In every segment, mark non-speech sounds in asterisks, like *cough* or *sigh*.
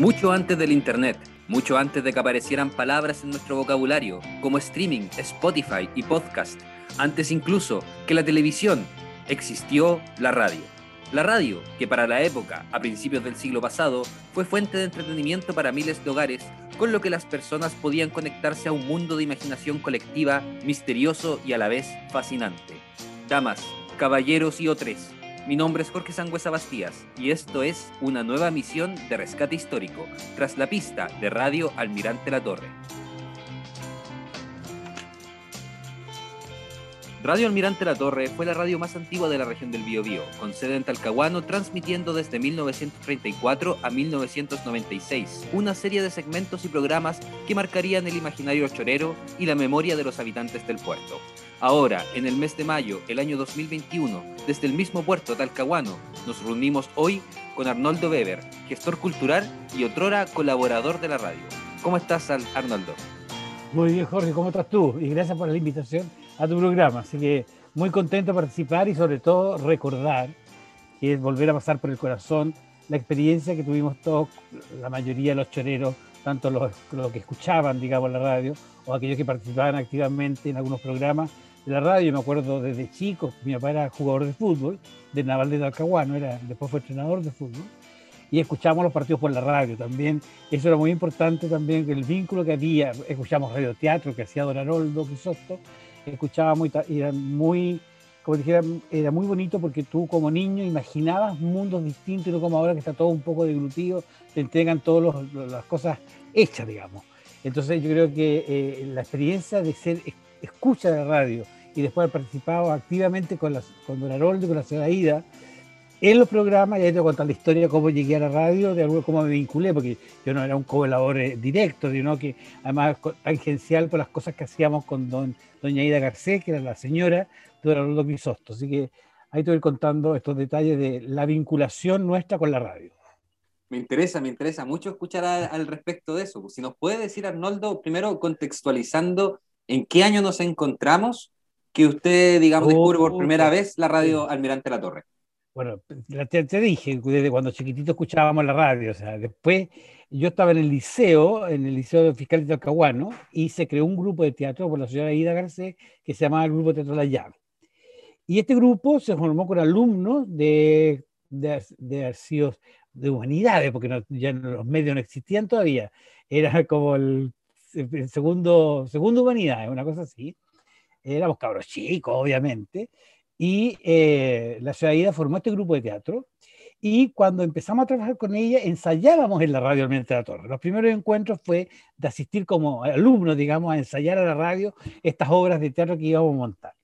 Mucho antes del Internet, mucho antes de que aparecieran palabras en nuestro vocabulario, como streaming, Spotify y podcast, antes incluso que la televisión, existió la radio. La radio, que para la época, a principios del siglo pasado, fue fuente de entretenimiento para miles de hogares, con lo que las personas podían conectarse a un mundo de imaginación colectiva, misterioso y a la vez fascinante. Damas, caballeros y otros, mi nombre es Jorge Sangüesa Bastías y esto es una nueva misión de rescate histórico, tras la pista de Radio Almirante La Torre. Radio Almirante La Torre fue la radio más antigua de la región del Biobío, con sede en Talcahuano, transmitiendo desde 1934 a 1996 una serie de segmentos y programas que marcarían el imaginario chorero y la memoria de los habitantes del puerto. Ahora, en el mes de mayo, el año 2021, desde el mismo puerto Talcahuano, nos reunimos hoy con Arnoldo Weber, gestor cultural y otrora colaborador de la radio. ¿Cómo estás, Arnoldo? Muy bien, Jorge, ¿cómo estás tú? Y gracias por la invitación a tu programa. Así que muy contento de participar y sobre todo recordar que es volver a pasar por el corazón la experiencia que tuvimos todos, la mayoría de los choreros, tanto los, que escuchaban, digamos, la radio, o aquellos que participaban activamente en algunos programas de la radio. Me acuerdo desde chico, mi papá era jugador de fútbol, de Naval de Talcahuano, era, después fue entrenador de fútbol, y escuchamos los partidos por la radio también. Eso era muy importante también, el vínculo que había, escuchamos radioteatro que hacía Don Haroldo Crisosto, escuchaba muy, era muy, como dijera, era muy bonito porque tú como niño imaginabas mundos distintos, no como ahora que está todo un poco deglutido, te entregan todas las cosas hechas, digamos. Entonces yo creo que eh, la experiencia de ser escucha de radio y después haber participado activamente con, las, con Don Haroldo y con la señora Ida, en los programas, y ahí te contar la historia de cómo llegué a la radio, de algo cómo me vinculé, porque yo no era un colaborador eh, directo, sino que además tangencial por las cosas que hacíamos con don, doña Ida Garcés, que era la señora de Arnoldo Misosto. Así que ahí te voy contando estos detalles de la vinculación nuestra con la radio. Me interesa, me interesa mucho escuchar al respecto de eso. Si nos puede decir, Arnoldo, primero contextualizando en qué año nos encontramos, que usted, digamos, descubre por primera vez la radio Almirante La Torre. Bueno, te, te, dije, desde cuando chiquitito escuchábamos la radio, o sea, después yo estaba en el liceo, en el liceo fiscal de Talcahuano, y se creó un grupo de teatro por la señora Ida Garcés que se llamaba el Grupo Teatro La Llave. Y este grupo se formó con alumnos de, de, de de humanidades, porque ya los medios no existían todavía, era como el, segundo, segundo humanidades, una cosa así. Éramos cabros chicos, obviamente, y eh, la ciudad Ida formó este grupo de teatro y cuando empezamos a trabajar con ella ensayábamos en la radio Almirante de la Torre. Los primeros encuentros fue de asistir como alumnos, digamos, a ensayar a la radio estas obras de teatro que íbamos a montar.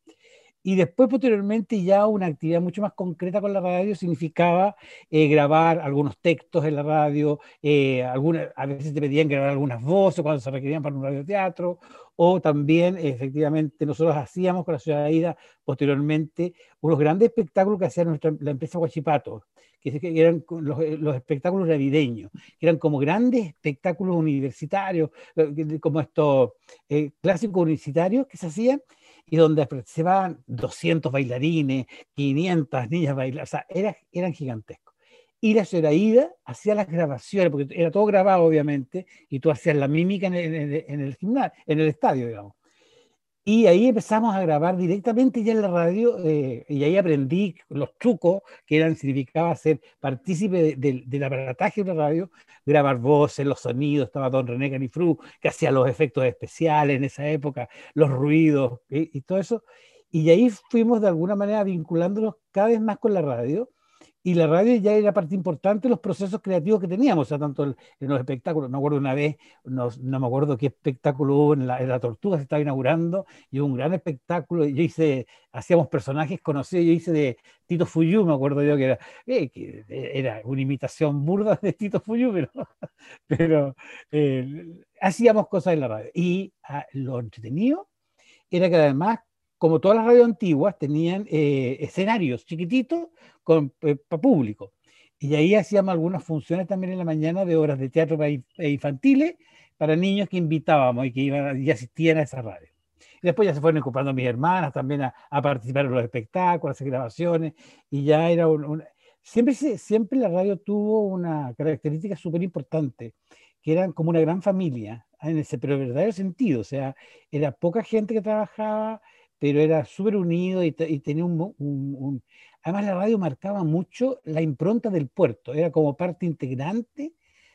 Y después, posteriormente, ya una actividad mucho más concreta con la radio significaba eh, grabar algunos textos en la radio, eh, a veces te pedían grabar algunas voces cuando se requerían para un radioteatro, o también, efectivamente, nosotros hacíamos con la ciudad de Ida, posteriormente, unos grandes espectáculos que hacía nuestra, la empresa Guachipato, que eran los, los, espectáculos navideños, que eran como grandes espectáculos universitarios, eh, como estos clásicos universitarios que se hacían, y donde participaban 200 bailarines, 500 niñas bailar, o sea, eran gigantescos. Y la señora Ida hacía las grabaciones, porque era todo grabado, obviamente, y tú hacías la mímica en el, en el, gimnasio, en el estadio, digamos. Y ahí empezamos a grabar directamente ya en la radio eh, y ahí aprendí los trucos que eran, significaba ser partícipe del aparataje de la radio, grabar voces, los sonidos, estaba don René Canifru, que hacía los efectos especiales en esa época, los ruidos y todo eso. Y ahí fuimos de alguna manera vinculándonos cada vez más con la radio y la radio ya era parte importante de los procesos creativos que teníamos, o sea, tanto en los espectáculos. Me acuerdo una vez, no, no me acuerdo qué espectáculo hubo en la, Tortuga, se estaba inaugurando, y hubo un gran espectáculo. Yo hice, hacíamos personajes conocidos, yo hice de Tito Fuyú, me acuerdo yo que era, eh, que era una imitación burda de Tito Fuyú, pero, *laughs* pero eh, hacíamos cosas en la radio. Y ah, lo entretenido era que además como todas las radios antiguas, tenían eh, escenarios chiquititos eh, para público. Y ahí hacíamos algunas funciones también en la mañana de obras de teatro para e infantiles para niños que invitábamos y que iban y asistían a esa radio. Y después ya se fueron ocupando mis hermanas también a, participar en los espectáculos, a hacer grabaciones, y ya era un, siempre, siempre la radio tuvo una característica súper importante, que eran como una gran familia, en ese pero verdadero sentido, o sea, era poca gente que trabajaba, pero era súper unido y, tenía un, Además la radio marcaba mucho la impronta del puerto, era como parte integrante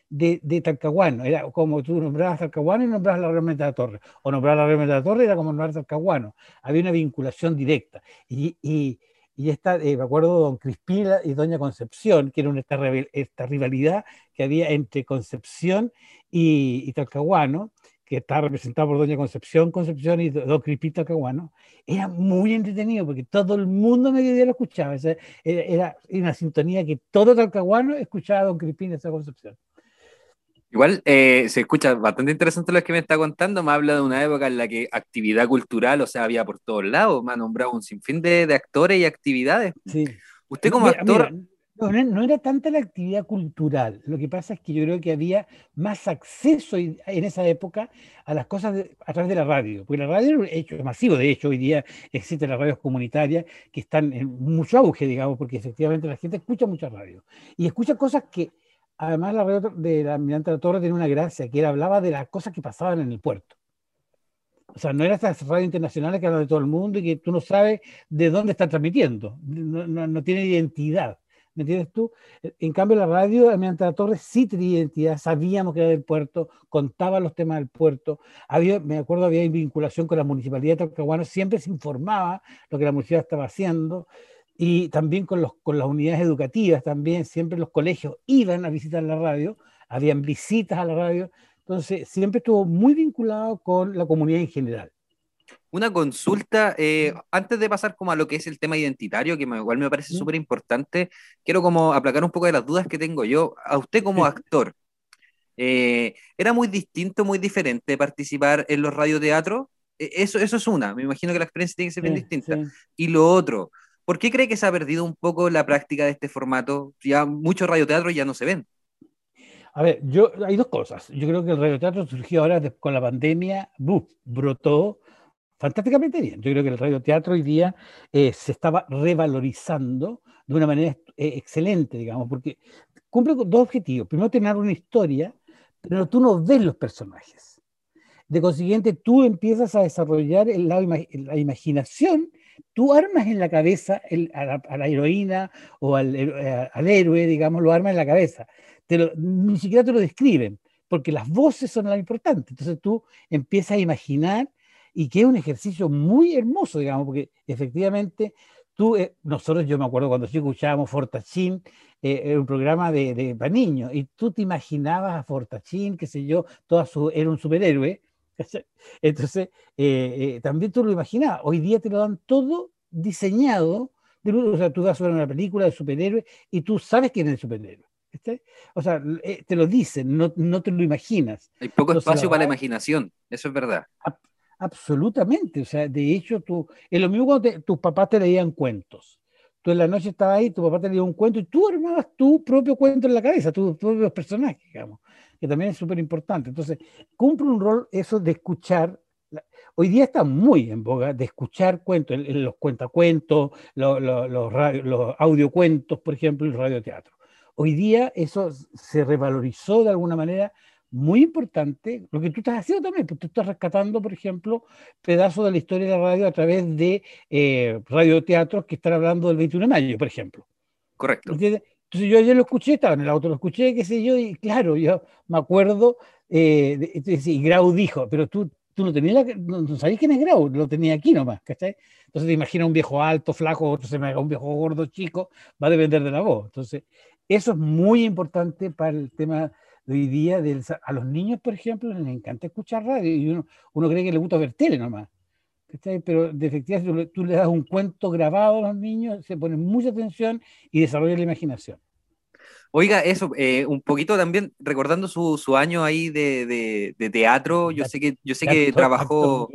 de, Talcahuano. Era como tú nombrabas Talcahuano y nombrabas la Real de la Torre. O nombrabas la Real de la Torre era como nombrar Talcahuano. Había una vinculación directa. Y, y, y esta, eh, me acuerdo, don Crispín y doña Concepción, que era esta, esta rivalidad que había entre Concepción y, y Talcahuano, que está representado por doña Concepción Concepción y don Crispín Talcahuano, era muy entretenido porque todo el mundo mediodía lo escuchaba. era, era, una sintonía que todo Talcahuano escuchaba a don Crispín y esa Concepción. Igual eh, se escucha bastante interesante lo que me está contando. Me habla de una época en la que actividad cultural, o sea, había por todos lados. Me ha nombrado un sinfín de, de actores y actividades. Sí. Usted como actor. No, era tanta la actividad cultural. Lo que pasa es que yo creo que había más acceso en esa época a las cosas a través de la radio. Porque la radio es un hecho masivo. De hecho, hoy día existen las radios comunitarias que están en mucho auge, digamos, porque efectivamente la gente escucha mucha radio. Y escucha cosas que además la radio de la Almirante de la Torre tiene una gracia, que él hablaba de las cosas que pasaban en el puerto. O sea, no era estas radios internacionales que hablan de todo el mundo y que tú no sabes de dónde están transmitiendo, no, tiene identidad. ¿Me entiendes tú? En cambio, la radio Almirante de la Torre sí tenía identidad, sabíamos que era del puerto, contaba los temas del puerto. Había, me acuerdo, había vinculación con la municipalidad de Talcahuano, siempre se informaba lo que la municipalidad estaba haciendo y también con, los, con las unidades educativas, también siempre los colegios iban a visitar la radio, habían visitas a la radio, entonces siempre estuvo muy vinculado con la comunidad en general. Una consulta, eh, antes de pasar como a lo que es el tema identitario, que igual me parece súper importante, quiero como aplacar un poco de las dudas que tengo yo. A usted como actor, eh, ¿era muy distinto, muy diferente participar en los radioteatros? E, eso, eso es una, me imagino que la experiencia tiene que ser bien distinta. Y lo otro, ¿Por qué cree que se ha perdido un poco la práctica de este formato? Ya muchos radioteatros ya no se ven. A ver, yo, hay dos cosas. Yo creo que el radioteatro surgió ahora con la pandemia, brotó fantásticamente bien. Yo creo que el radioteatro hoy día eh, se estaba revalorizando de una manera eh, excelente, digamos, porque cumple dos objetivos. Primero, tener una historia, pero tú no ves los personajes. De consiguiente, tú empiezas a desarrollar el lado, la imaginación tú armas en la cabeza a, la, heroína o al, eh, al, héroe, digamos, lo armas en la cabeza. ni siquiera te lo describen, porque las voces son lo importante. Entonces tú empiezas a imaginar y que es un ejercicio muy hermoso, digamos, porque efectivamente tú, eh, nosotros, yo me acuerdo cuando sí escuchábamos Fortachín, eh, era un programa de, de, para niños, y tú te imaginabas a Fortachín, qué sé yo, toda su, era un superhéroe, *laughs* entonces, eh, también tú lo imaginas, hoy día te lo dan todo diseñado, o sea, tú vas a ver una película de superhéroes y tú sabes quién es el superhéroe. O sea, te lo dicen, no, no, te lo imaginas. Hay poco espacio para la imaginación, eso es verdad. Absolutamente, o sea, de hecho, tú, es lo mismo cuando tus papás te leían cuentos. Tú en la noche estabas ahí, tu papá te leía un cuento y tú armabas tu propio cuento en la cabeza, tus propios personajes, digamos que también es súper importante. Entonces, cumple un rol eso de escuchar. Hoy día está muy en boga de escuchar cuentos, los cuentacuentos, los, los, los, los audiocuentos, por ejemplo, el radioteatro. Hoy día eso se revalorizó de alguna manera muy importante, lo que tú estás haciendo también, porque tú estás rescatando, por ejemplo, pedazos de la historia de la radio a través de eh, radioteatros que están hablando del 21 de mayo, por ejemplo. Correcto. Entonces yo ayer lo escuché, estaba en el auto, lo escuché, qué sé yo, y claro, yo me acuerdo, eh, y Grau dijo, pero tú, tú no tenías, no, sabías quién es Grau, lo tenía aquí nomás, ¿cachai? Entonces te imaginas un viejo alto, flaco, otro se me haga un viejo gordo, chico, va a depender de la voz. Entonces, eso es muy importante para el tema de hoy día. a los niños, por ejemplo, les encanta escuchar radio y uno, uno cree que le gusta ver tele nomás. Pero de efectivamente tú le das un cuento grabado a los niños, se ponen mucha atención y desarrollan la imaginación. Oiga, eso, eh, un poquito también recordando su, su año ahí de, de, teatro, yo sé que, yo sé que trabajó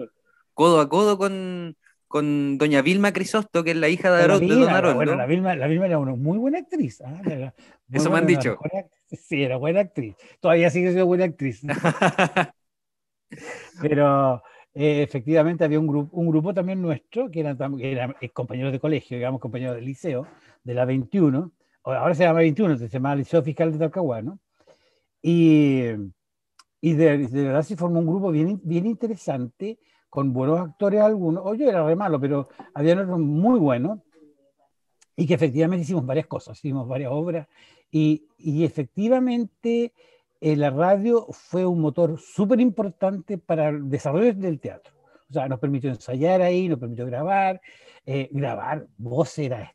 codo a codo con, con doña Vilma Crisosto, que es la hija de, Don Aroldo. Bueno, la Vilma, la Vilma era una muy buena actriz. ¿ah? *laughs* Eso me han dicho. *laughs* sí, era buena actriz. Todavía sigue siendo buena actriz. *laughs* Pero eh, efectivamente había un grupo, un grupo también nuestro, que eran, que eran compañeros de colegio, digamos, compañeros de liceo, de la 21. ahora se llama 21, se llama Liceo Fiscal de Talcahuano, y, y de, verdad se formó un grupo bien, bien interesante, con buenos actores algunos, o yo era re malo, pero había otros muy buenos, y que efectivamente hicimos varias cosas, hicimos varias obras, y, y efectivamente eh, la radio fue un motor súper importante para el desarrollo del teatro. O sea, nos permitió ensayar ahí, nos permitió grabar. Eh, grabar voz era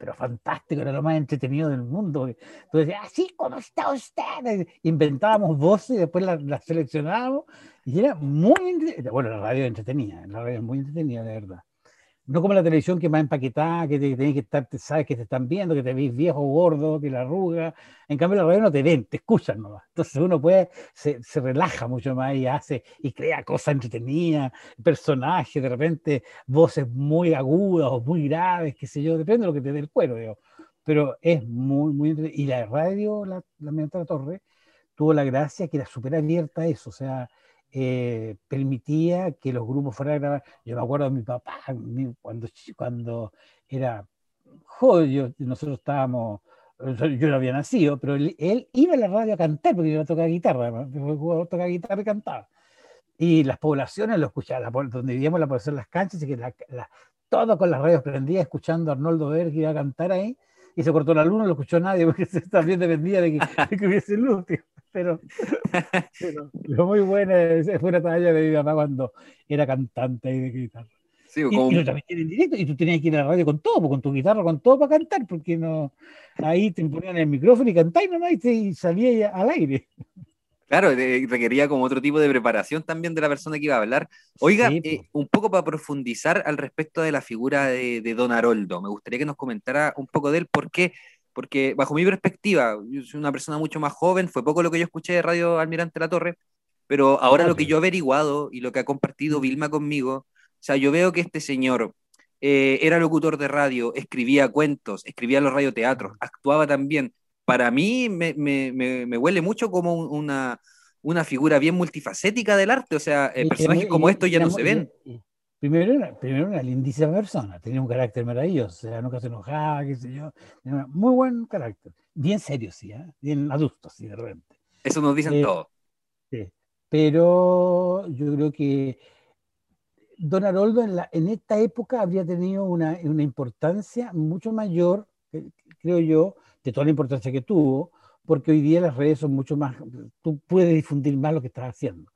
pero fantástico, era lo más entretenido del mundo. Entonces, decías, así como está usted. Inventábamos voces y después las, seleccionábamos y era muy Bueno, la radio entretenía, la radio es muy entretenida, de verdad. No como la televisión que más empaquetada, que te, tenés que estar, te sabes que te están viendo, que te ves viejo, gordo, que la arruga. En cambio, la radio no te ven, te escuchan nomás. Entonces uno puede, se, se relaja mucho más y hace y crea cosas entretenidas, personajes, de repente voces muy agudas o muy graves, qué sé yo, depende de lo que te dé el cuero, digo. Pero es muy, muy. Y la radio, la, la, la Torre, tuvo la gracia que era súper abierta a eso, o sea, eh, permitía que los grupos fueran a grabar. Yo me acuerdo de mi papá, cuando, cuando era joven, nosotros estábamos, yo no había nacido, pero él, iba a la radio a cantar, porque iba a tocar guitarra, tocar guitarra y cantaba. Y las poblaciones lo escuchaban, donde vivíamos la población las canchas, y que todo con las radios prendidas, escuchando Arnoldo que iba a cantar ahí, y se cortó la luna, no lo escuchó nadie, *laughs* porque también dependía de que, de que hubiese luz pero, *laughs* pero, muy buena, fue una talla de mi mamá cuando era cantante y de guitarra. Sí, y, y, también en directo, y tú tenías que ir a la radio con todo, con tu guitarra, con todo para cantar, porque no, ahí te ponían el micrófono y cantáis nomás y, te, salía al aire. Claro, requería como otro tipo de preparación también de la persona que iba a hablar. Oiga, eh, un poco para profundizar al respecto de la figura de, de, Don Haroldo, me gustaría que nos comentara un poco de él, porque porque bajo mi perspectiva, yo soy una persona mucho más joven, fue poco lo que yo escuché de Radio Almirante La Torre, pero ahora lo que yo he averiguado y lo que ha compartido Vilma conmigo, o sea, yo veo que este señor eh, era locutor de radio, escribía cuentos, escribía los radioteatros, actuaba también. Para mí me, me, me, huele mucho como una, una figura bien multifacética del arte, o sea, eh, personajes como estos ya no se ven. Primero era, primero una lindísima persona, tenía un carácter maravilloso, o sea, nunca se enojaba, qué sé yo, tenía muy buen carácter, bien serio, sí, ¿eh? bien adulto, sí, de repente. Eso nos dicen eh, todos. Sí, pero yo creo que Don Haroldo en, la, en esta época habría tenido una, una importancia mucho mayor, creo yo, de toda la importancia que tuvo, porque hoy día las redes son mucho más, tú puedes difundir más lo que estás haciendo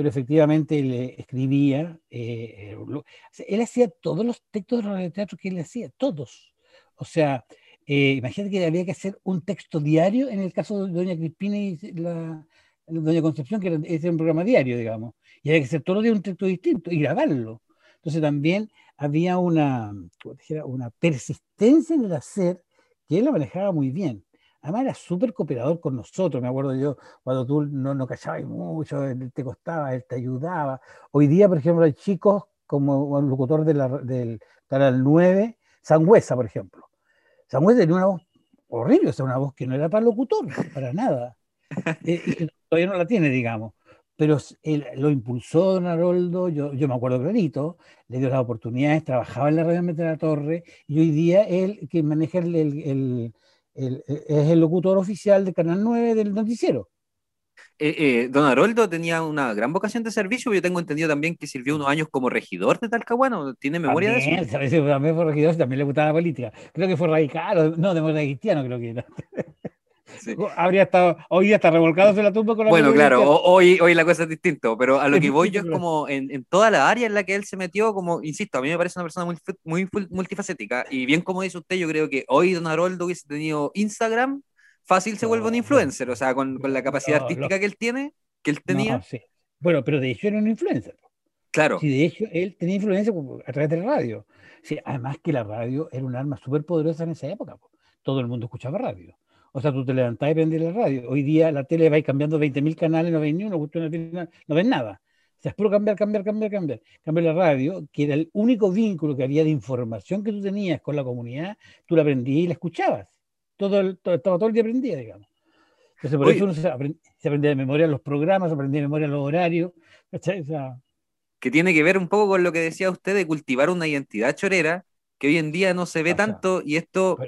pero efectivamente él escribía, eh, eh, él hacía todos los textos de teatro que él hacía, todos. O sea, eh, imagínate que había que hacer un texto diario en el caso de Doña Crispina y la, Doña Concepción, que era, un programa diario, digamos, y había que hacer todos los días un texto distinto y grabarlo. Entonces también había una, una persistencia en el hacer que él la manejaba muy bien. Además era súper cooperador con nosotros, me acuerdo yo, cuando tú no, no callabas mucho, te costaba, él te ayudaba. Hoy día, por ejemplo, hay chicos como el locutor del Canal 9, Sangüesa, por ejemplo. Sangüesa tenía una voz horrible, o sea, una voz que no era para locutor, para nada. Eh, y todavía no la tiene, digamos. Pero él, lo impulsó Don Haroldo, yo, yo me acuerdo clarito, le dio las oportunidades, trabajaba en la radio de la Torre, y hoy día él, que maneja el e, es el locutor oficial de Canal 9 del noticiero. Eh, eh, don Haroldo tenía una gran vocación de servicio, yo tengo entendido también que sirvió unos años como regidor de Talcahuano, ¿tiene memoria de eso? También *laughs* fue regidor, también le gustaba la política. Creo que fue radical, no, de cristiano creo que era. *laughs* Habría estado, hoy está revolcado en la tumba con la Bueno, claro, hoy, hoy la cosa es distinta, pero a lo que voy yo es como en, en, toda la área en la que él se metió, como, insisto, a mí me parece una persona muy, muy multifacética, y bien como dice usted, yo creo que hoy Don Haroldo hubiese tenido Instagram, fácil se vuelve un influencer, o sea, con, con la capacidad artística que él tiene, que él tenía. sí. Bueno, pero de hecho era un influencer. Claro. Sí, de hecho él tenía influencia a través de la radio. Sí, además que la radio era un arma súper poderosa en esa época. Todo el mundo escuchaba radio. O sea, tú te levantás y prendías la radio. Hoy día la tele va cambiando 20.000 canales, no ven ni uno, no ven nada. O sea, es puro cambiar, cambiar, cambiar, cambiar. Cambiar la radio, que era el único vínculo que había de información que tú tenías con la comunidad, tú la aprendías y la escuchabas. Todo, estaba todo el día aprendía, digamos. Entonces, por eso uno se, aprendía de memoria los programas, se aprendía de memoria los horarios. que tiene que ver un poco con lo que decía usted de cultivar una identidad chorera, que hoy en día no se ve tanto, y esto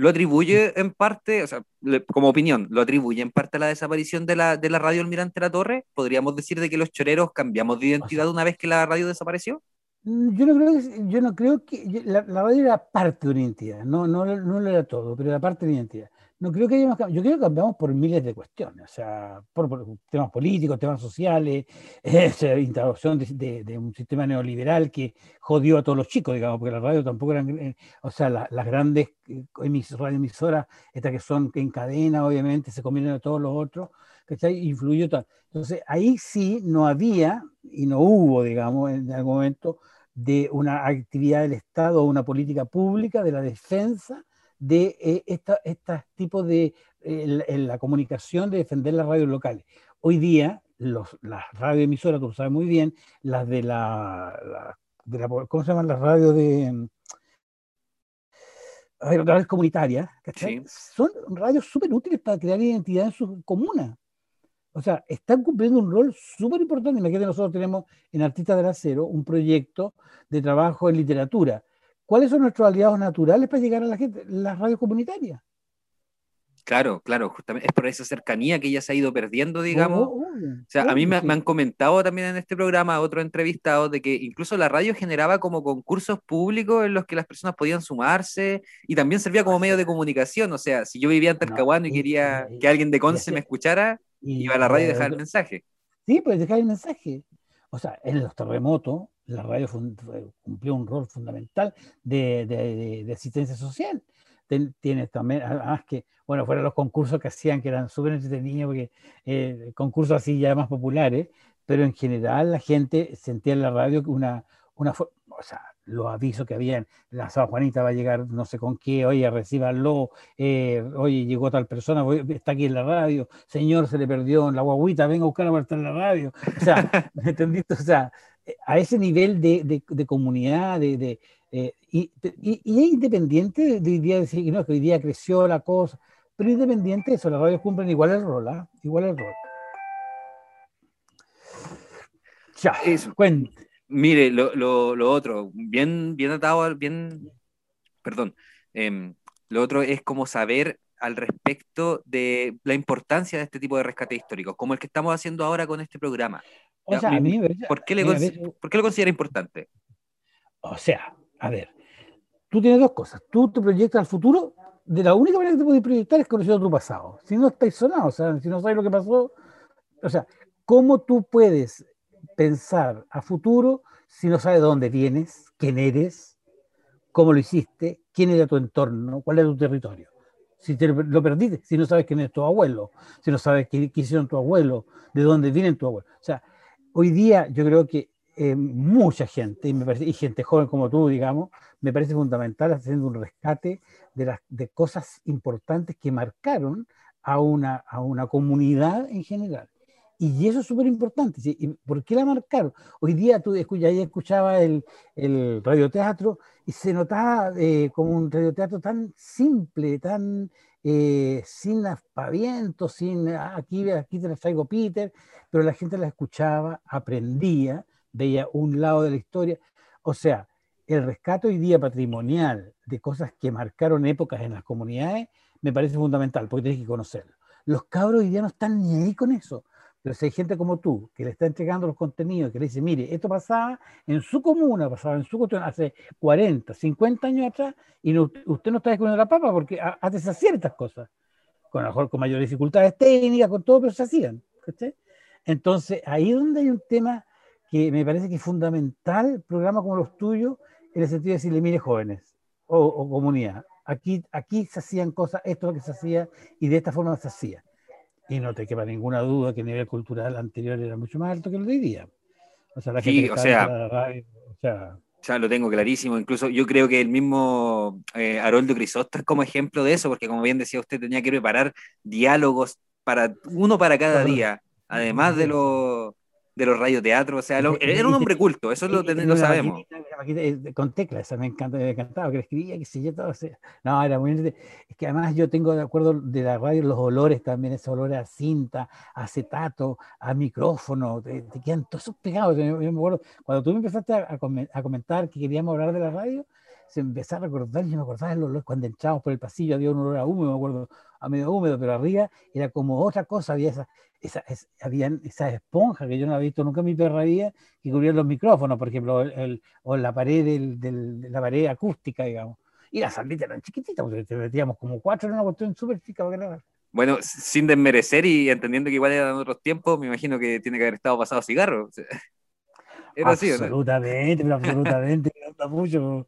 lo atribuye en parte, o sea, como opinión, lo atribuye en parte a la desaparición de la, de la radio Almirante La Torre. ¿Podríamos decir de que los choreros cambiamos de identidad una vez que la radio desapareció? Mm, yo no creo que, yo no creo que la, radio era parte de una identidad, no, no, no lo era todo, pero era parte de una identidad. No creo que hayamos Yo creo que cambiamos por miles de cuestiones, o sea, por, temas políticos, temas sociales, *laughs* esa introducción de, un sistema neoliberal que jodió a todos los chicos, digamos, porque las radios tampoco eran, eh, o sea, las grandes eh, radioemisoras, estas que son en cadena, obviamente, se combinan a todos los otros, que influyó todo. Entonces, ahí sí no había y no hubo, digamos, en algún momento, de una actividad del Estado o una política pública de la defensa de eh, estos tipos de la comunicación de defender las radios locales. Hoy día, los, las radioemisoras, tú lo sabes muy bien, las de la, de la ¿cómo se llaman las radios de radios comunitarias? Son radios súper útiles para crear identidad en su comuna. O sea, están cumpliendo un rol súper importante. Imagínate, nosotros tenemos en Artistas del Acero un proyecto de trabajo en literatura ¿Cuáles son nuestros aliados naturales para llegar a la gente? Las radios comunitarias. Claro, claro, justamente es por esa cercanía que ya se ha ido perdiendo, digamos. o sea, a mí me, han comentado también en este programa, otro entrevistado, de que incluso la radio generaba como concursos públicos en los que las personas podían sumarse y también servía como medio de comunicación. O sea, si yo vivía en Talcahuano y quería que alguien de Conce me escuchara, iba a la radio y dejaba el mensaje. Sí, pues dejar el mensaje. O sea, en los terremotos, la radio cumplió un rol fundamental de, asistencia social. Tienes también, además que, bueno, fueron los concursos que hacían, que eran súper entretenidos, porque eh, concursos así ya más populares, pero en general la gente sentía en la radio una, una o sea, los avisos que habían, la San Juanita va a llegar no sé con qué, oye, recíbanlo, eh, oye, llegó tal persona, está aquí en la radio, señor, se le perdió en la guaguita, venga a buscarla para estar en la radio. O sea, *laughs* ¿me entendiste? O sea, a ese nivel de, de, comunidad, de, eh, y, y, es independiente de hoy día decir no, que hoy día creció la cosa, pero independiente de eso, las radios cumplen igual el rol, ¿ah? igual el rol. Ya, eso. Mire, lo, lo, lo, otro, bien, bien atado, bien, perdón, em, lo otro es como saber al respecto de la importancia de este tipo de rescate histórico, como el que estamos haciendo ahora con este programa. ¿Por, qué le lo considera importante? O sea, a ver, tú tienes dos cosas. Tú te proyectas al futuro, de la única manera que te puedes proyectar es conociendo tu pasado. Si no estás sonado, o sea, si no sabes lo que pasó, o sea, ¿cómo tú puedes pensar a futuro si no sabes de dónde vienes, quién eres, cómo lo hiciste, quién era tu entorno, cuál era tu territorio? Si te lo perdiste, si no sabes quién es tu abuelo, si no sabes qué, qué hicieron tu abuelo, de dónde viene tu abuelo. O sea, hoy día yo creo que eh, mucha gente, y, me parece, y, gente joven como tú, digamos, me parece fundamental haciendo un rescate de, las, de cosas importantes que marcaron a una, a una comunidad en general. Y eso es súper importante. ¿sí? ¿Por qué la marcaron? Hoy día tú ya escuchaba el, el radioteatro y se notaba eh, como un radioteatro tan simple, tan eh, sin aspavientos, sin ah, aquí, aquí te traigo Peter, pero la gente la escuchaba, aprendía, veía un lado de la historia. O sea, el rescate hoy día patrimonial de cosas que marcaron épocas en las comunidades me parece fundamental, porque tienes que conocerlo. Los cabros hoy día no están ni ahí con eso. Pero si hay gente como tú que le está entregando los contenidos, que le dice, mire, esto pasaba en su comuna, pasaba en su cuestión hace 40, 50 años atrás, y usted no está descubriendo la papa porque hace esas ciertas cosas, con, mejor, con mayores dificultades técnicas, con todo, pero se hacían. Entonces, ahí es donde hay un tema que me parece que es fundamental, programas como los tuyos, en el sentido de decirle, mire, jóvenes o, comunidad, aquí, aquí se hacían cosas, esto es lo que se hacía, y de esta forma se hacía y no te queda ninguna duda que el nivel cultural anterior era mucho más alto que el de hoy día. O sea, la sí, o sea, o sea, ya lo tengo clarísimo. Incluso yo creo que el mismo eh, Haroldo Crisóstomo es como ejemplo de eso, porque como bien decía usted, tenía que preparar diálogos para uno para cada día, además de los de los radioteatros, o sea, era un hombre culto, eso lo, lo sabemos. Con teclas, me, encanta, me encantaba, que escribía, que sé yo, todo. no, era muy Es que además yo tengo de acuerdo de la radio los olores también, esos olores a cinta, a acetato, a micrófono, te, quedan todos esos pegados. Yo, me acuerdo, cuando tú me empezaste a, a, comentar que queríamos hablar de la radio, se empezó a recordar, yo me acordaba el olor cuando entrábamos por el pasillo, había un olor a húmedo, me acuerdo, a medio húmedo, pero arriba era como otra cosa, había esa, esa, esas esponjas que yo no había visto nunca en mi perra vida, que cubrían los micrófonos, por ejemplo, el, o la pared, del, del, la pared acústica, digamos. Y las salitas eran chiquititas, porque te metíamos como cuatro en una cuestión súper chica para Bueno, sin desmerecer y entendiendo que igual eran otros tiempos, me imagino que tiene que haber estado pasado cigarro. Era así, absolutamente, pero absolutamente, mucho,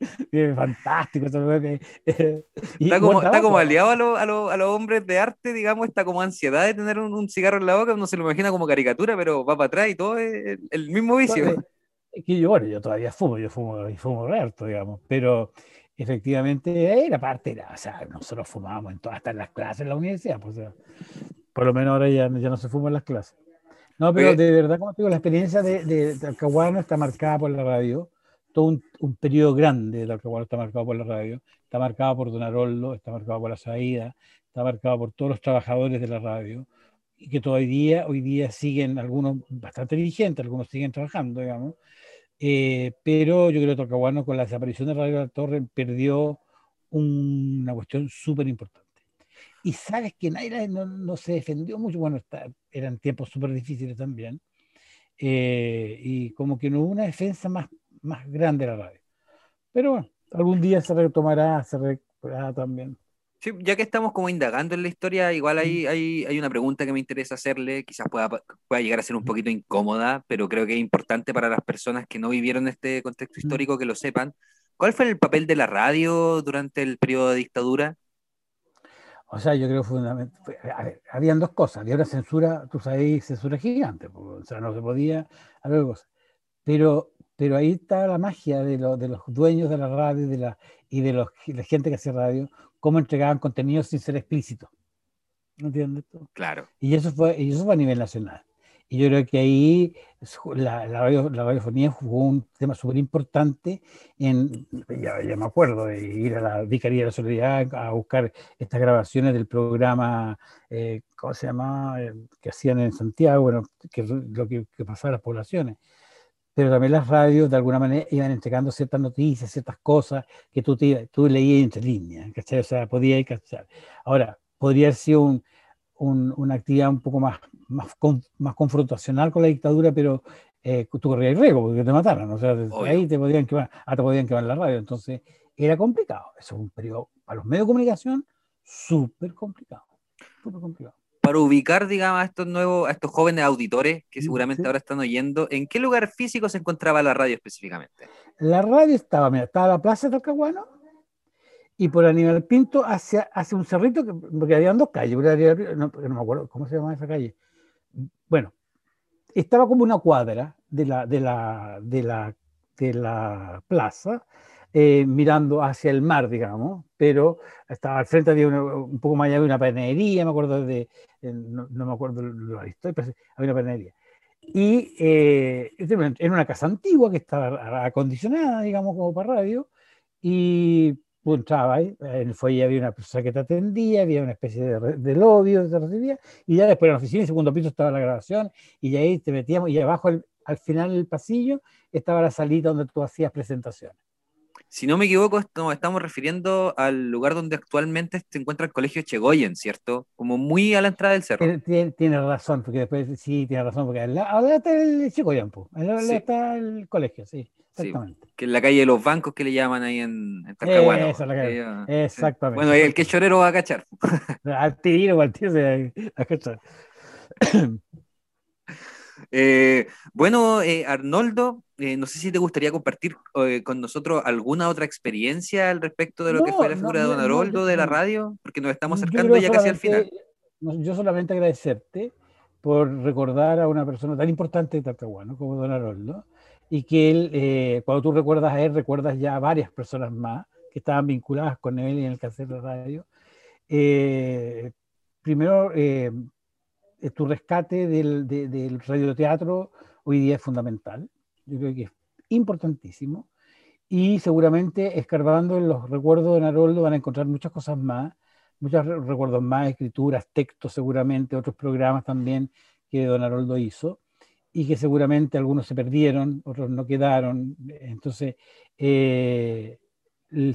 fantástico. *laughs* está como, está como aliado a, lo, a, lo, a, los hombres de arte, digamos, está como ansiedad de tener un, un, cigarro en la boca, uno se lo imagina como caricatura, pero va para atrás y todo es el, mismo vicio. Es que yo, bueno, yo todavía fumo, yo fumo y fumo harto, digamos, pero efectivamente era parte, era, o sea, nosotros fumábamos en todas, hasta en las clases en la universidad, pues, por lo menos ahora ya, ya no se fuma en las clases. No, pero de verdad, como te digo, la experiencia de, de, Talcahuano está marcada por la radio. Todo un, un periodo grande de Talcahuano está marcado por la radio. Está marcado por Don Aroldo, está marcado por la Saída, está marcado por todos los trabajadores de la radio. Y que todavía, hoy día siguen algunos bastante dirigentes, algunos siguen trabajando, digamos. Eh, pero yo creo que Talcahuano, con la desaparición de Radio La Torre, perdió una cuestión súper importante y sabes que Naira no, no se defendió mucho, bueno, está, eran tiempos súper difíciles también, eh, y como que no hubo una defensa más, más grande de la radio. Pero bueno, algún día se retomará, se recuperará también. Sí, ya que estamos como indagando en la historia, igual hay, hay, hay, una pregunta que me interesa hacerle, quizás pueda, pueda llegar a ser un poquito incómoda, pero creo que es importante para las personas que no vivieron este contexto histórico que lo sepan. ¿Cuál fue el papel de la radio durante el periodo de dictadura? O sea, yo creo fundamentalmente, habían dos cosas, había una censura, tú sabes, censura gigante, o sea, no se podía, había cosas. Pero, pero ahí está la magia de, de los dueños de la radio de la, y de los, la gente que hace radio, cómo entregaban contenido sin ser explícito. ¿No entiendes? Claro. Y eso fue, y eso fue a nivel nacional. Y yo creo que ahí la, la, la radiofonía jugó un tema súper importante ya, ya, me acuerdo, de ir a la Vicaría de la Solidaridad a buscar estas grabaciones del programa, eh, ¿cómo se llama? Eh, que hacían en Santiago, bueno, que lo que, que pasaba a las poblaciones. Pero también las radios, de alguna manera, iban entregando ciertas noticias, ciertas cosas que tú, te, tú leías entre líneas, ¿cachai? O sea, podías cachar. Ahora, podría haber sido un, un, una actividad un poco más más, más confrontacional con la dictadura, pero eh, tú corrías riesgo porque te mataran, o sea, ahí te podían quemar, ah, te podían quemar la radio, entonces era complicado, eso es un periodo para los medios de comunicación súper complicado, súper complicado. Para ubicar, digamos, a estos nuevos, a estos jóvenes auditores que seguramente ahora están oyendo, ¿en qué lugar físico se encontraba la radio específicamente? La radio estaba, mira, estaba la plaza de Talcahuano, y por Aníbal Pinto hacia, hacia un cerrito, que, porque habían dos calles, no, no, me acuerdo cómo se llama esa calle, bueno, estaba como una cuadra de la, de la, de la, de la plaza, eh, mirando hacia el mar, digamos, pero estaba al frente, había un poco más allá de una panadería, me acuerdo de, no, me acuerdo lo historia, pero había una panadería. Y eh, era una casa antigua que estaba acondicionada, digamos, como para radio, y tú entrabas ahí, en el fuelle había una persona que te atendía, había una especie de, de lobby te recibía, y ya después en la oficina, en el segundo piso estaba la grabación, y ahí te metíamos, y abajo al final del pasillo estaba la salita donde tú hacías presentaciones. Si no me equivoco, nos estamos refiriendo al lugar donde actualmente se encuentra el colegio Chegoyen, ¿cierto? Como muy a la entrada del cerro. Tiene, razón, porque después sí, tiene razón, porque ahora está el Chegoyen, pues. Ahora está el colegio, sí. Exactamente. que en la calle de los bancos que le llaman ahí en, en Talcahuano. Esa la calle. Exactamente. Bueno, ahí el que chorero va a cachar. *laughs* al tiro, al tiro se va a cachar. *coughs* Eh, bueno, eh, Arnoldo, eh, no sé si te gustaría compartir con nosotros alguna otra experiencia al respecto de lo que fue la figura de Don Arnoldo de la radio, porque nos estamos acercando ya casi al final. Yo solamente agradecerte por recordar a una persona tan importante de Talcahuano como Don Arnoldo, y que él, cuando tú recuerdas a él, recuerdas ya a varias personas más que estaban vinculadas con él en el cáncer de radio. primero, eh, tu rescate del, del radioteatro hoy día es fundamental. Yo creo que es importantísimo. Y seguramente escarbando en los recuerdos de Naroldo van a encontrar muchas cosas más, muchos recuerdos más, escrituras, textos seguramente, otros programas también que Don Haroldo hizo y que seguramente algunos se perdieron, otros no quedaron. Entonces, eh,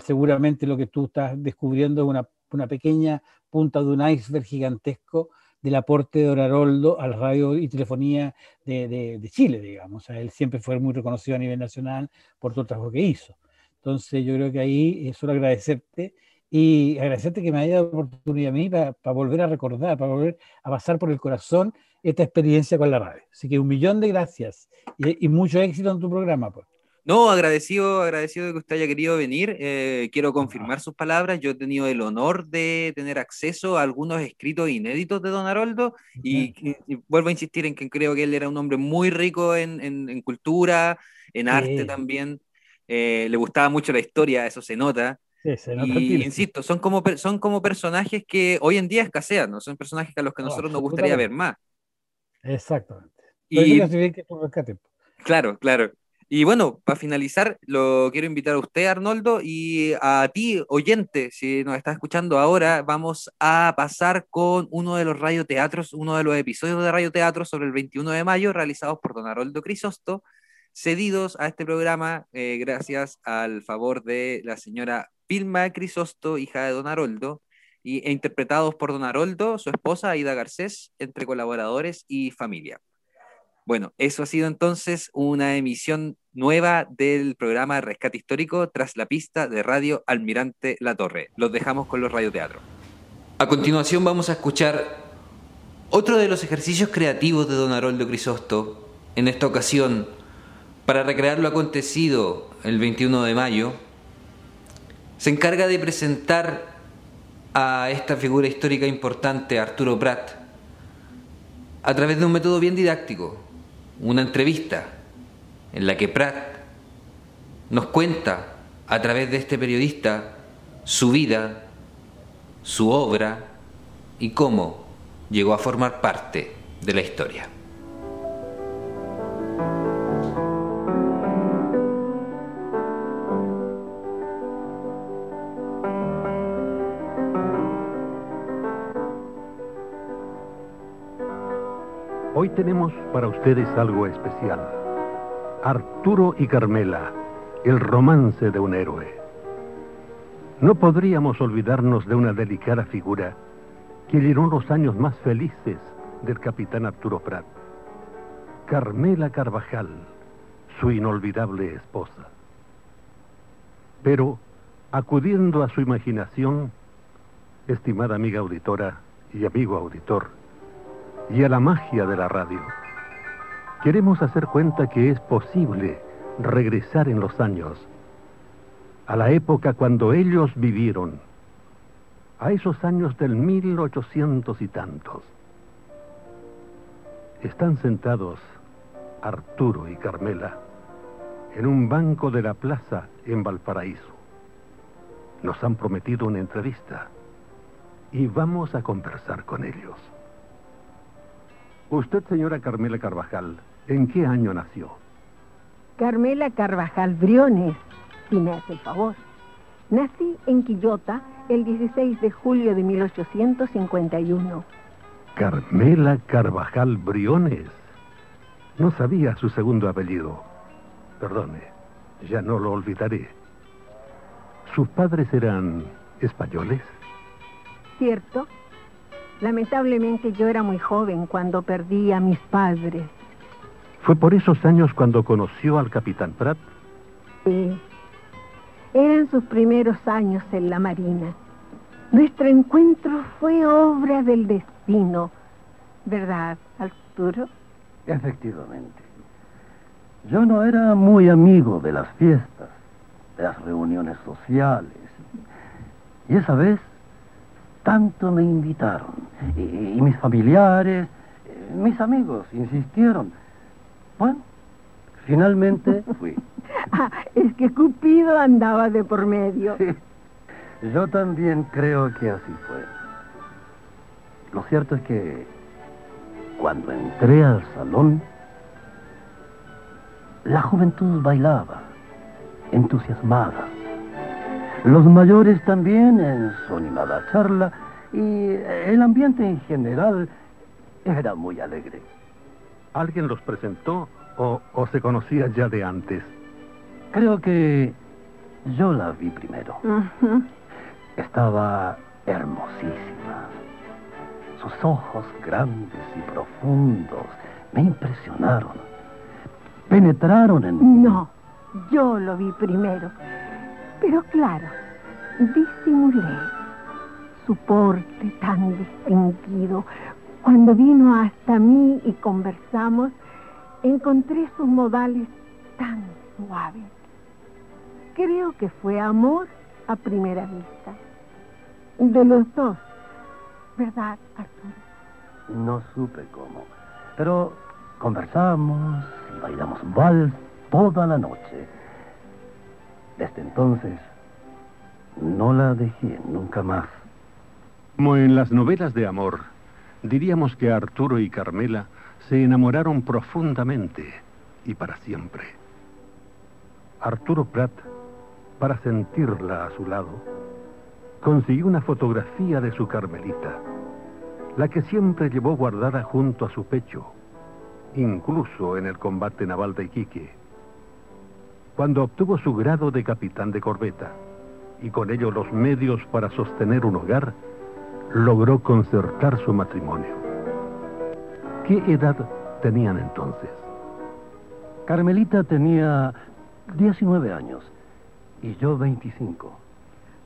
seguramente lo que tú estás descubriendo es una, una pequeña punta de un iceberg gigantesco del aporte de Don Haroldo a la radio y telefonía de, de, Chile, digamos. él siempre fue muy reconocido a nivel nacional por todo el trabajo que hizo. Entonces yo creo que ahí es solo agradecerte y agradecerte que me haya dado la oportunidad a mí para, volver a recordar, para volver a pasar por el corazón esta experiencia con la radio. Así que un millón de gracias y, mucho éxito en tu programa. Pues. No, agradecido, agradecido de que usted haya querido venir. Eh, quiero confirmar sus palabras. Yo he tenido el honor de tener acceso a algunos escritos inéditos de Don Haroldo y, vuelvo a insistir en que creo que él era un hombre muy rico en, cultura, en arte también. Eh, le gustaba mucho la historia, eso se nota. Sí, se nota y, insisto, son como, son como personajes que hoy en día escasean, ¿no? son personajes a los que a nosotros nos gustaría ver más. Exactamente. Y, claro, claro. Y bueno, para finalizar, lo quiero invitar a usted, Arnoldo, y a ti, oyente, si nos estás escuchando ahora, vamos a pasar con uno de los radioteatros, uno de los episodios de radioteatro sobre el 21 de mayo, realizados por don Arnoldo Crisosto, cedidos a este programa eh, gracias al favor de la señora Vilma Crisosto, hija de don Aroldo, e interpretados por don Aroldo, su esposa Aida Garcés, entre colaboradores y familia. Bueno, eso ha sido entonces una emisión nueva del programa Rescate Histórico tras la pista de Radio Almirante La Torre. Los dejamos con los radioteatros. A continuación vamos a escuchar otro de los ejercicios creativos de don Aroldo Crisosto, en esta ocasión, para recrear lo acontecido el 21 de mayo, se encarga de presentar a esta figura histórica importante, Arturo Prat, a través de un método bien didáctico, una entrevista en la que Pratt nos cuenta a través de este periodista su vida, su obra y cómo llegó a formar parte de la historia. Hoy tenemos para ustedes algo especial. Arturo y Carmela, el romance de un héroe. No podríamos olvidarnos de una delicada figura que llenó los años más felices del capitán Arturo Prat. Carmela Carvajal, su inolvidable esposa. Pero, acudiendo a su imaginación, estimada amiga auditora y amigo auditor, y a la magia de la radio. Queremos hacer cuenta que es posible regresar en los años, a la época cuando ellos vivieron, a esos años del 1800 y tantos. Están sentados Arturo y Carmela en un banco de la plaza en Valparaíso. Nos han prometido una entrevista y vamos a conversar con ellos. Usted, señora Carmela Carvajal, ¿en qué año nació? Carmela Carvajal Briones, si me hace el favor. Nací en Quillota el 16 de julio de 1851. Carmela Carvajal Briones. No sabía su segundo apellido. Perdone, ya no lo olvidaré. ¿Sus padres eran españoles? Cierto. Lamentablemente yo era muy joven cuando perdí a mis padres. ¿Fue por esos años cuando conoció al capitán Pratt? Sí. Eran sus primeros años en la Marina. Nuestro encuentro fue obra del destino. ¿Verdad, Arturo? Efectivamente. Yo no era muy amigo de las fiestas, de las reuniones sociales. Y esa vez tanto me invitaron. Y, mis familiares, eh, mis amigos insistieron. Bueno, finalmente *laughs* fui. ah, es que Cupido andaba de por medio. Yo también creo que así fue. Lo cierto es que cuando entré al salón, la juventud bailaba, entusiasmada. Los mayores también en su animada charla y el ambiente en general era muy alegre. ¿Alguien los presentó o, se conocía ya de antes? Creo que yo la vi primero. Estaba hermosísima. Sus ojos grandes y profundos me impresionaron. Penetraron en mí. No, yo lo vi primero. Pero claro, disimulé su porte tan distinguido. Cuando vino hasta mí y conversamos, encontré sus modales tan suaves. Creo que fue amor a primera vista. De los dos, ¿verdad, Arturo? No supe cómo. Pero conversamos y bailamos vals toda la noche. Desde entonces, no la dejé nunca más. Como en las novelas de amor, diríamos que Arturo y Carmela se enamoraron profundamente y para siempre. Arturo Prat, para sentirla a su lado, consiguió una fotografía de su Carmelita, la que siempre llevó guardada junto a su pecho, incluso en el combate naval de Iquique. Cuando obtuvo su grado de capitán de corbeta y con ello los medios para sostener un hogar, logró concertar su matrimonio. ¿Qué edad tenían entonces? Carmelita tenía 19 años y yo 25.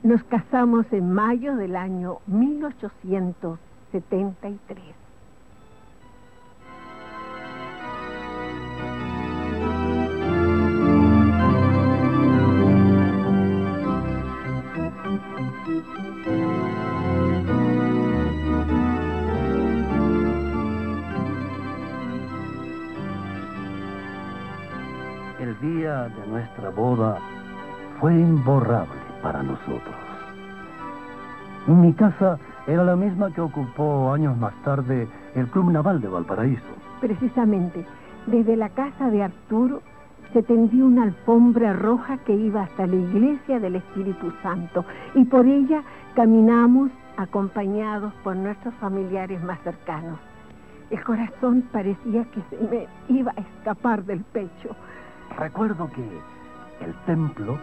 Nos casamos en mayo del año 1873. Día de nuestra boda fue imborrable para nosotros. Mi casa era la misma que ocupó años más tarde el Club Naval de Valparaíso. Precisamente, desde la casa de Arturo se tendió una alfombra roja que iba hasta la iglesia del Espíritu Santo y por ella caminamos acompañados por nuestros familiares más cercanos. El corazón parecía que se me iba a escapar del pecho. Recuerdo que el templo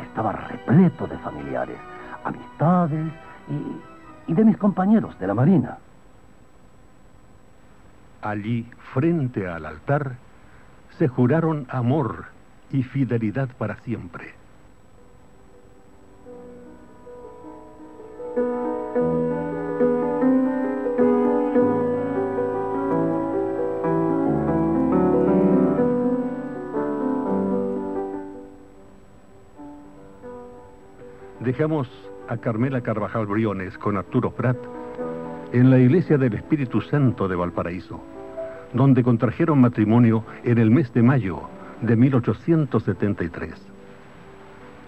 estaba repleto de familiares, amistades y, de mis compañeros de la Marina. Allí, frente al altar, se juraron amor y fidelidad para siempre. Dejamos a Carmela Carvajal Briones con Arturo Prat en la iglesia del Espíritu Santo de Valparaíso, donde contrajeron matrimonio en el mes de mayo de 1873.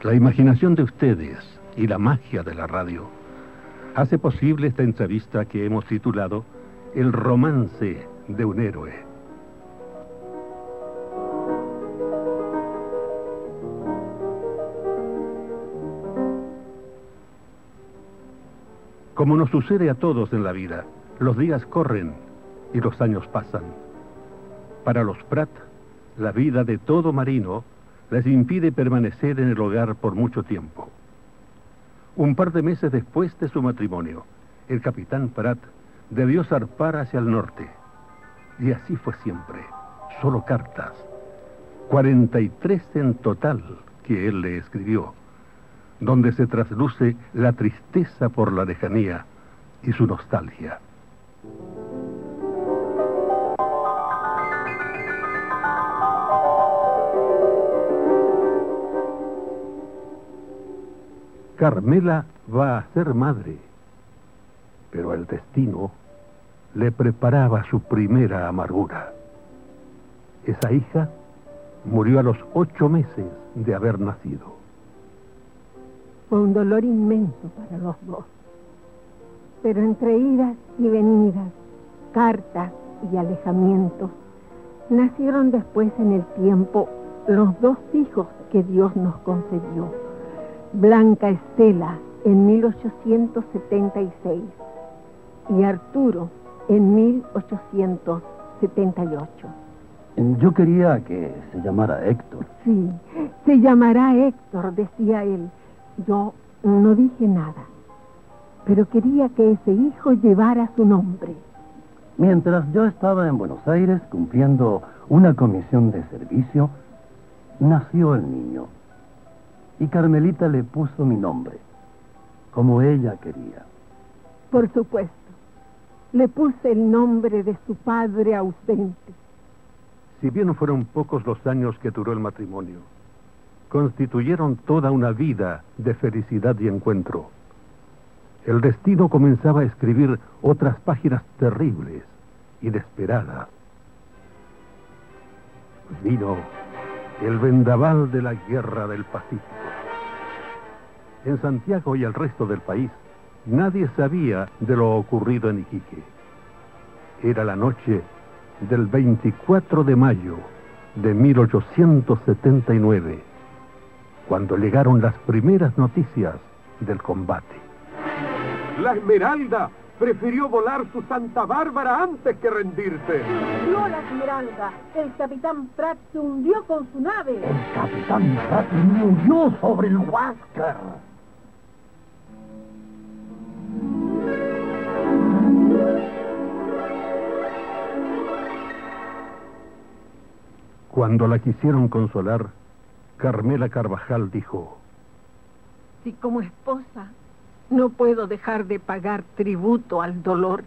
La imaginación de ustedes y la magia de la radio hace posible esta entrevista que hemos titulado El romance de un héroe. Como nos sucede a todos en la vida, los días corren y los años pasan. Para los Prat, la vida de todo marino les impide permanecer en el hogar por mucho tiempo. Un par de meses después de su matrimonio, el capitán Prat debió zarpar hacia el norte. Y así fue siempre, solo cartas. 43 en total que él le escribió donde se trasluce la tristeza por la lejanía y su nostalgia. Carmela va a ser madre, pero el destino le preparaba su primera amargura. Esa hija murió a los ocho meses de haber nacido. Fue un dolor inmenso para los dos. Pero entre idas y venidas, cartas y alejamientos, nacieron después en el tiempo los dos hijos que Dios nos concedió. Blanca Estela en 1876 y Arturo en 1878. Yo quería que se llamara Héctor. Sí, se llamará Héctor, decía él. Yo no dije nada, pero quería que ese hijo llevara su nombre. Mientras yo estaba en Buenos Aires cumpliendo una comisión de servicio, nació el niño. Y Carmelita le puso mi nombre, como ella quería. Por supuesto, le puse el nombre de su padre ausente. Si bien fueron pocos los años que duró el matrimonio, constituyeron toda una vida de felicidad y encuentro. El destino comenzaba a escribir otras páginas terribles, inesperadas. Vino el vendaval de la guerra del Pacífico. En Santiago y el resto del país, nadie sabía de lo ocurrido en Iquique. Era la noche del 24 de mayo de 1879, cuando llegaron las primeras noticias del combate. La Esmeralda prefirió volar su Santa Bárbara antes que rendirse. Vio la Esmeralda. El capitán Pratt se hundió con su nave. El capitán Pratt murió sobre el Huáscar. Cuando la quisieron consolar, Carmela Carvajal dijo, Si como esposa no puedo dejar de pagar tributo al dolor,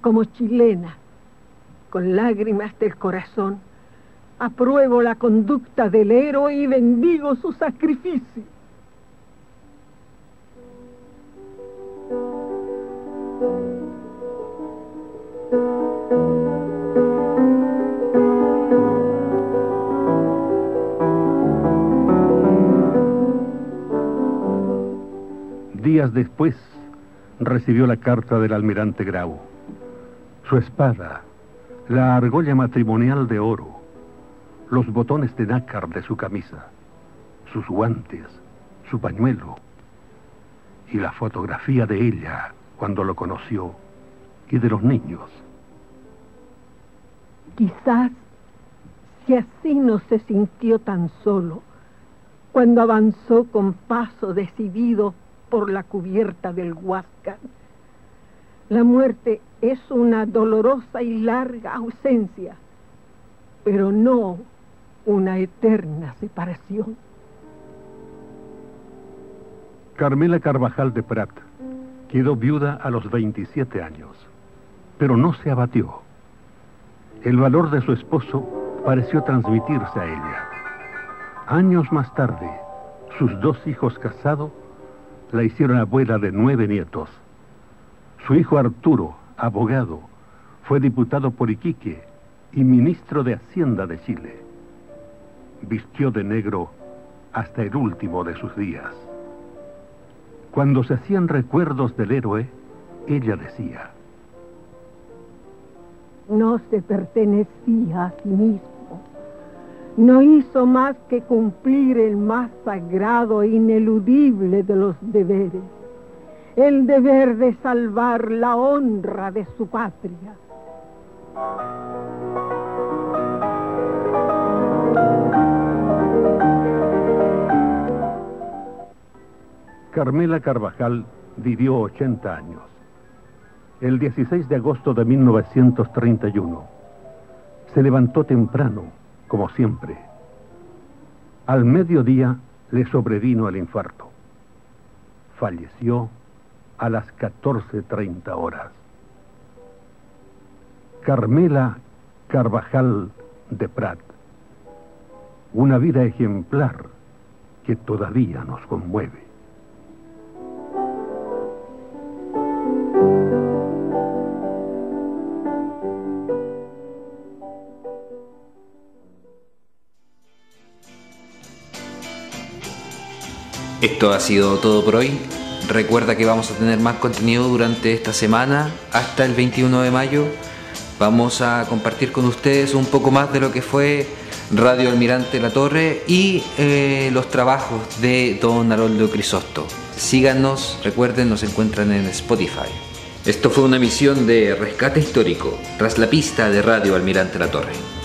como chilena, con lágrimas del corazón, apruebo la conducta del héroe y bendigo su sacrificio. Días después recibió la carta del almirante Grau. Su espada, la argolla matrimonial de oro, los botones de nácar de su camisa, sus guantes, su pañuelo y la fotografía de ella cuando lo conoció y de los niños. Quizás si así no se sintió tan solo cuando avanzó con paso decidido por la cubierta del Huáscar. La muerte es una dolorosa y larga ausencia, pero no una eterna separación. Carmela Carvajal de Prat quedó viuda a los 27 años, pero no se abatió. El valor de su esposo pareció transmitirse a ella. Años más tarde, sus dos hijos casados la hicieron abuela de nueve nietos. Su hijo Arturo, abogado, fue diputado por Iquique y ministro de Hacienda de Chile. Vistió de negro hasta el último de sus días. Cuando se hacían recuerdos del héroe, ella decía, No se pertenecía a sí mismo no hizo más que cumplir el más sagrado e ineludible de los deberes, el deber de salvar la honra de su patria. Carmela Carvajal vivió 80 años. El 16 de agosto de 1931 se levantó temprano como siempre. Al mediodía le sobrevino el infarto. Falleció a las 14.30 horas. Carmela Carvajal de Prat. Una vida ejemplar que todavía nos conmueve. Esto ha sido todo por hoy. Recuerda que vamos a tener más contenido durante esta semana hasta el 21 de mayo. Vamos a compartir con ustedes un poco más de lo que fue Radio Almirante La Torre y eh, los trabajos de Don Haroldo Crisosto. Síganos, recuerden, nos encuentran en Spotify. Esto fue una emisión de Rescate Histórico, tras la pista de Radio Almirante La Torre.